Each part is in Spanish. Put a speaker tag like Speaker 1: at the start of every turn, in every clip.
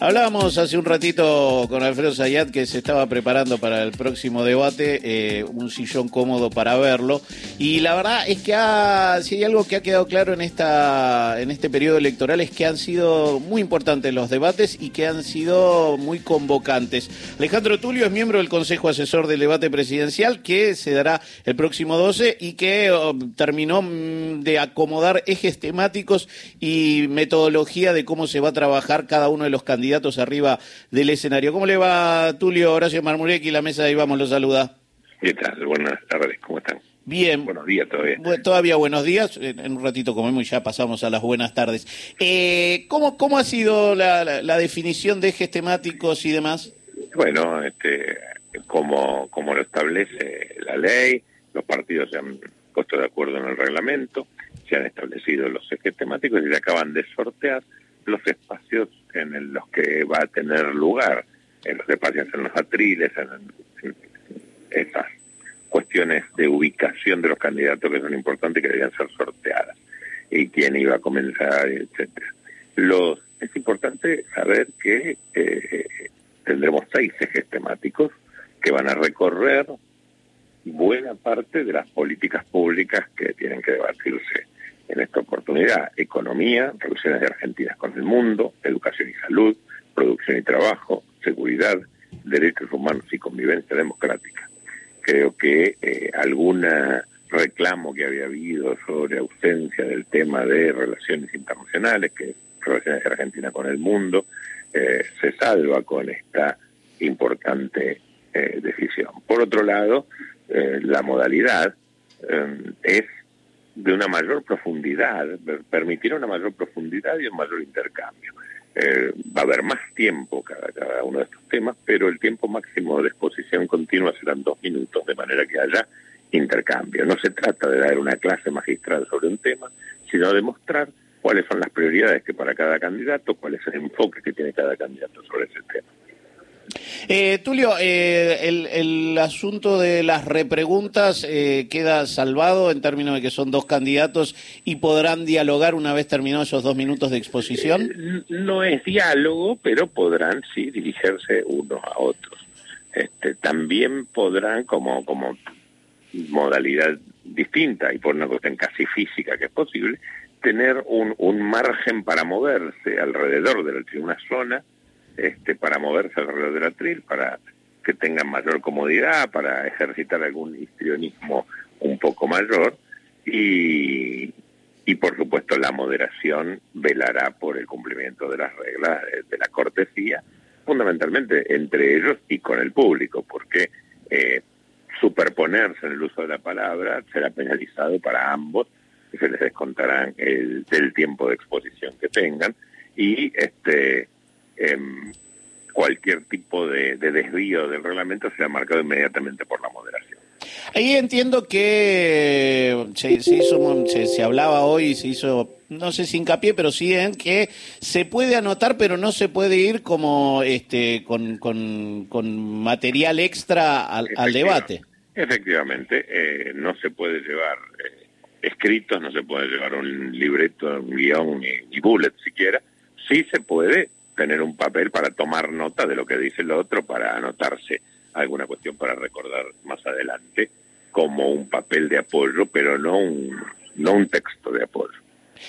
Speaker 1: Hablábamos hace un ratito con Alfredo Zayat que se estaba preparando para el próximo debate, eh, un sillón cómodo para verlo. Y la verdad es que si hay algo que ha quedado claro en, esta, en este periodo electoral es que han sido muy importantes los debates y que han sido muy convocantes. Alejandro Tulio es miembro del Consejo Asesor del Debate Presidencial que se dará el próximo 12 y que oh, terminó mm, de acomodar ejes temáticos y metodología de cómo se va a trabajar cada uno de los candidatos candidatos arriba del escenario. ¿Cómo le va Tulio Horacio Marmurecki? La mesa de ahí vamos, lo saluda.
Speaker 2: ¿Qué tal? Buenas tardes, ¿cómo están?
Speaker 1: Bien.
Speaker 2: Buenos días todavía.
Speaker 1: todavía buenos días. En, un ratito comemos y ya pasamos a las buenas tardes. Eh, ¿cómo, ¿Cómo ha sido la, definición de ejes temáticos y demás?
Speaker 2: Bueno, este, como, como lo establece la ley, los partidos se han puesto de acuerdo en el reglamento, se han establecido los ejes temáticos y se acaban de sortear los espacios en los que va a tener lugar, en los espacios en los atriles, en, esas cuestiones de ubicación de los candidatos que son importantes y que debían ser sorteadas, y quién iba a comenzar, etcétera. Los, es importante saber que eh, tendremos seis ejes temáticos que van a recorrer buena parte de las políticas públicas que tienen que debatirse en esta oportunidad economía, relaciones de Argentina con el mundo, educación y salud, producción y trabajo, seguridad, derechos humanos y convivencia democrática. Creo que eh, algún reclamo que había habido sobre ausencia del tema de relaciones internacionales, que es relaciones de Argentina con el mundo, eh, se salva con esta importante eh, decisión. Por otro lado, la modalidad es de una mayor profundidad, permitir una mayor profundidad y un mayor intercambio. Eh, va a haber más tiempo cada, cada uno de estos temas, pero el tiempo máximo de exposición continua serán dos minutos, de manera que haya intercambio. No se trata de dar una clase magistral sobre un tema, sino de mostrar cuáles son las prioridades que para cada candidato, cuál es el enfoque que tiene cada candidato sobre ese tema.
Speaker 1: Eh, Tulio, eh, el, asunto de las repreguntas eh, queda salvado en términos de que son dos candidatos y podrán dialogar una vez terminados esos dos minutos de exposición.
Speaker 2: no es diálogo, pero podrán sí dirigirse unos a otros. Este, también podrán, como, como modalidad distinta y por una cuestión casi física que es posible, tener un, un margen para moverse alrededor de una zona este, para moverse alrededor del atril, para que tengan mayor comodidad, para ejercitar algún histrionismo un poco mayor. Y, y por supuesto la moderación velará por el cumplimiento de las reglas de, la cortesía, fundamentalmente entre ellos y con el público, porque eh, superponerse en el uso de la palabra será penalizado para ambos, se les descontarán el, el tiempo de exposición que tengan. Y este Em, cualquier tipo de, desvío del reglamento será marcado inmediatamente por la moderación.
Speaker 1: Ahí entiendo que se, hizo, se, hablaba hoy, se hizo, no sé si hincapié, pero sí en que se puede anotar, pero no se puede ir como este con, con, material extra al, debate.
Speaker 2: Efectivamente, eh, no se puede llevar eh, escritos, no se puede llevar un libreto, un guion, ni, ni bullet siquiera. Sí se puede tener un papel para tomar nota de lo que dice el otro, para anotarse alguna cuestión para recordar más adelante, como un papel de apoyo, pero no un, no un texto de apoyo.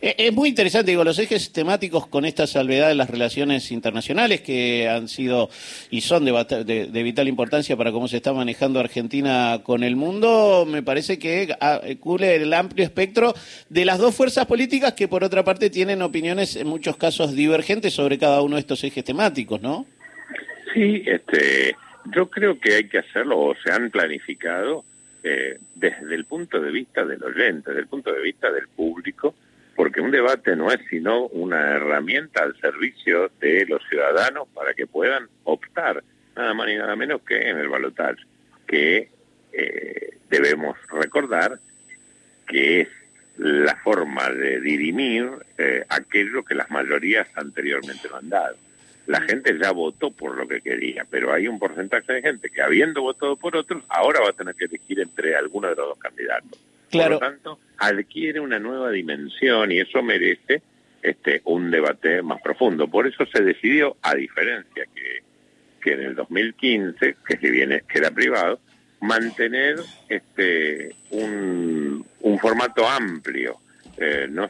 Speaker 1: Eh, es muy interesante, digo, los ejes temáticos con esta salvedad de las relaciones internacionales que han sido y son de, vital importancia para cómo se está manejando Argentina con el mundo, me parece que ah, cubre el amplio espectro de las dos fuerzas políticas que por otra parte tienen opiniones en muchos casos divergentes sobre cada uno de estos ejes temáticos, ¿no?
Speaker 2: Sí, este, yo creo que hay que hacerlo o se han planificado eh, desde el punto de vista del oyente, desde el punto de vista del público, debate no es sino una herramienta al servicio de los ciudadanos para que puedan optar nada más ni nada menos que en el balotaje, que eh, debemos recordar que es la forma de dirimir eh, aquello que las mayorías anteriormente no han dado. La gente ya votó por lo que quería, pero hay un porcentaje de gente que habiendo votado por otros, ahora va a tener que elegir entre alguno de los dos candidatos. Por lo tanto, adquiere una nueva dimensión y eso merece este, un debate más profundo. Por eso se decidió, a diferencia que, que en el 2015, que si viene queda privado, mantener este un, un formato amplio. Eh, no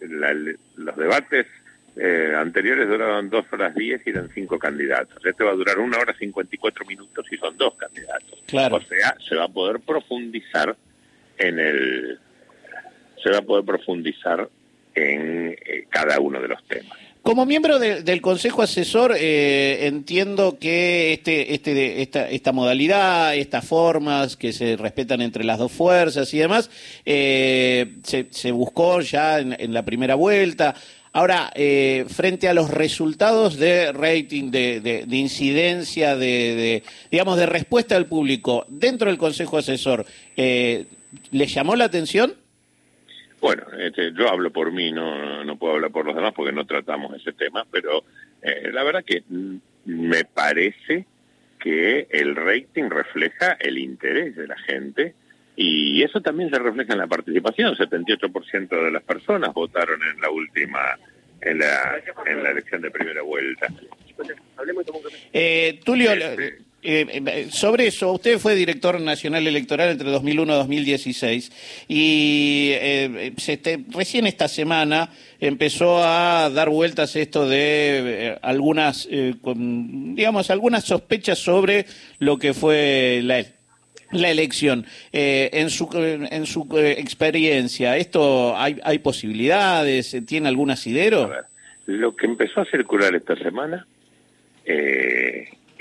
Speaker 2: los debates eh, anteriores duraban dos horas diez y eran cinco candidatos. Este va a durar una hora cincuenta y cuatro minutos y son dos candidatos.
Speaker 1: Claro.
Speaker 2: O sea, se va a poder profundizar en el, se va a poder profundizar en eh, cada uno de los temas.
Speaker 1: Como miembro del Consejo Asesor, eh, entiendo que este, este, esta, esta modalidad, estas formas que se respetan entre las dos fuerzas y demás, eh, se, buscó ya en, la primera vuelta. Ahora, eh, frente a los resultados de rating, de, de, incidencia, de, digamos, de respuesta del público dentro del Consejo Asesor, ¿le llamó la atención?
Speaker 2: Bueno, este, yo hablo por mí, no, no puedo hablar por los demás porque no tratamos ese tema, pero eh, la verdad que me parece que el rating refleja el interés de la gente y eso también se refleja en la participación. 78% de las personas votaron en la última, en la, en la elección de primera vuelta.
Speaker 1: Eh, Tulio, este, eh, eh, sobre eso, usted fue director nacional electoral entre 2001 y 2016 y eh, recién esta semana empezó a dar vueltas esto de algunas, digamos, algunas sospechas sobre lo que fue la, elección. en su, en su experiencia, ¿esto hay, posibilidades? ¿Tiene algún asidero?
Speaker 2: lo que empezó a circular esta semana eh,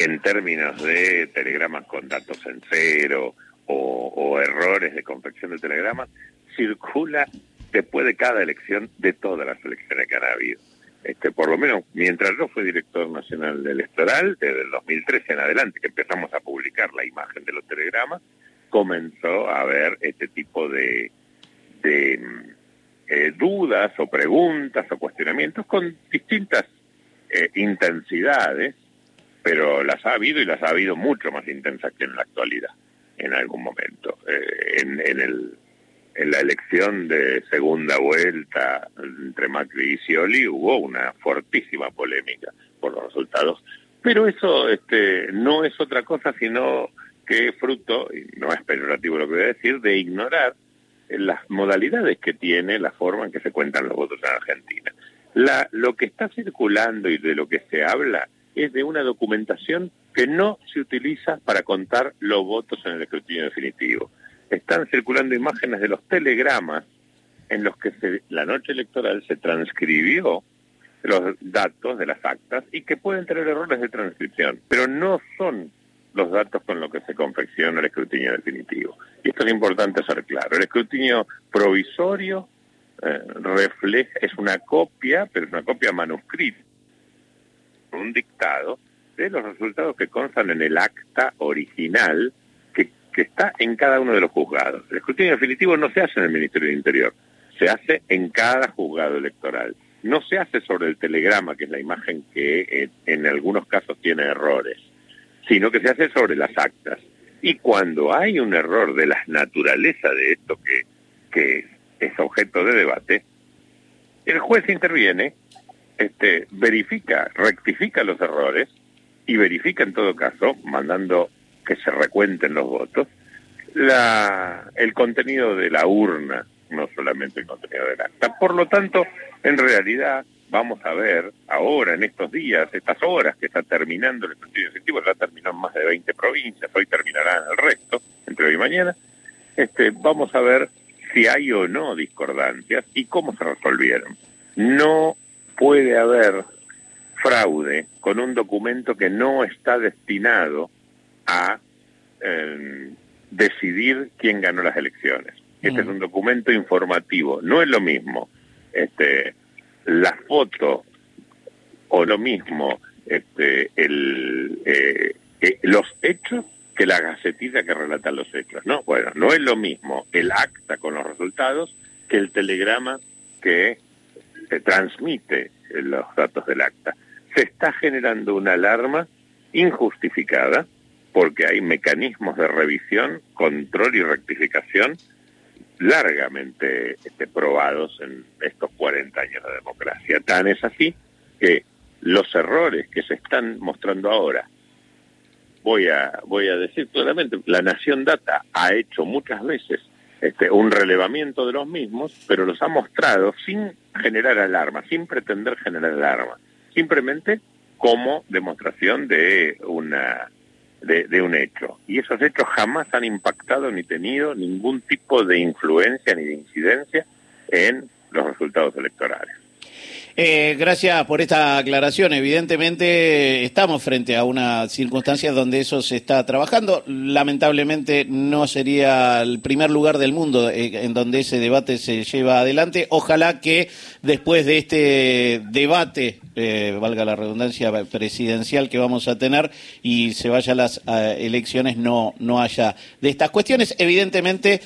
Speaker 2: en términos de telegramas con datos en cero o, errores de confección de telegramas, circula después de cada elección de todas las elecciones que han habido. Este, por lo menos mientras yo fui director nacional electoral, desde el 2013 en adelante, que empezamos a publicar la imagen de los telegramas, comenzó a haber este tipo de, de eh, dudas o preguntas o cuestionamientos con distintas eh, intensidades pero las ha habido y las ha habido mucho más intensas que en la actualidad, en algún momento. Eh, en, en, el, en la elección de segunda vuelta entre Macri y Scioli hubo una fortísima polémica por los resultados, pero eso este, no es otra cosa sino que fruto, y no es peyorativo lo que voy a decir, de ignorar las modalidades que tiene la forma en que se cuentan los votos en Argentina. La, lo que está circulando y de lo que se habla es de una documentación que no se utiliza para contar los votos en el escrutinio definitivo. Están circulando imágenes de los telegramas en los que la noche electoral se transcribió los datos de las actas y que pueden tener errores de transcripción, pero no son los datos con los que se confecciona el escrutinio definitivo. Y esto es importante ser claro. El escrutinio provisorio eh, refleja, es una copia, pero es una copia manuscrita un dictado de los resultados que constan en el acta original que, que está en cada uno de los juzgados. El escrutinio definitivo no se hace en el Ministerio del Interior, se hace en cada juzgado electoral. No se hace sobre el telegrama, que es la imagen que en, algunos casos tiene errores, sino que se hace sobre las actas. Y cuando hay un error de la naturaleza de esto que, que es objeto de debate, el juez interviene este, verifica, rectifica los errores y verifica en todo caso, mandando que se recuenten los votos, la, el contenido de la urna, no solamente el contenido del acta. Por lo tanto, en realidad vamos a ver ahora, en estos días, estas horas que está terminando el estudio efectivo, ya terminó en más de 20 provincias, hoy terminará en el resto, entre hoy y mañana, este, vamos a ver si hay o no discordancias y cómo se resolvieron. No puede haber fraude con un documento que no está destinado a em, decidir quién ganó las elecciones. Este es un documento informativo. No es lo mismo este, la foto o lo mismo este, el, eh, eh, los hechos que la gacetita que relata los hechos. No, bueno, no es lo mismo el acta con los resultados que el telegrama que se transmite los datos del acta. Se está generando una alarma injustificada porque hay mecanismos de revisión, control y rectificación largamente este, probados en estos 40 años de democracia. Tan es así que los errores que se están mostrando ahora, voy a, voy a decir claramente, la Nación Data ha hecho muchas veces este, un relevamiento de los mismos, pero los ha mostrado sin generar alarma, sin pretender generar alarma, simplemente como demostración de una de, un hecho. Y esos hechos jamás han impactado ni tenido ningún tipo de influencia ni de incidencia en los resultados electorales.
Speaker 1: Eh, gracias por esta aclaración. Evidentemente estamos frente a una circunstancia donde eso se está trabajando. Lamentablemente no sería el primer lugar del mundo eh, en donde ese debate se lleva adelante. Ojalá que después de este debate, eh, valga la redundancia presidencial que vamos a tener y se vaya a las elecciones, no, no haya de estas cuestiones. Evidentemente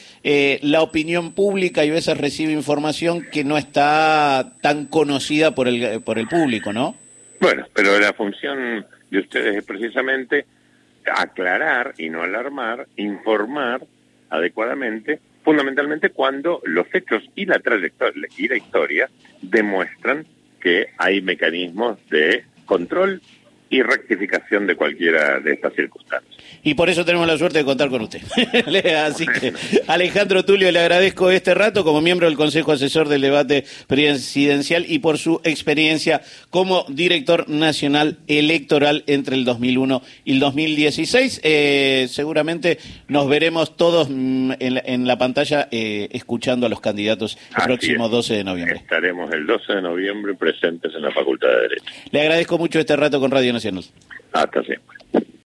Speaker 1: la opinión pública y veces recibe información que no está tan conocida por el, por el público, ¿no?
Speaker 2: Bueno, pero la función de ustedes es precisamente aclarar y no alarmar, informar adecuadamente, fundamentalmente cuando los hechos y la trayectoria y la historia demuestran que hay mecanismos de control y rectificación de cualquiera de estas circunstancias.
Speaker 1: Y por eso tenemos la suerte de contar con usted. Así que, Alejandro Tulio, le agradezco este rato como miembro del Consejo Asesor del Debate Presidencial y por su experiencia como director nacional electoral entre el 2001 y el 2016. Eh, seguramente nos veremos todos mm, en la, pantalla eh, escuchando a los candidatos el próximo 12 de noviembre.
Speaker 2: Estaremos el 12 de noviembre presentes en la Facultad de Derecho.
Speaker 1: Le agradezco mucho este rato con Radio
Speaker 2: Hasta siempre.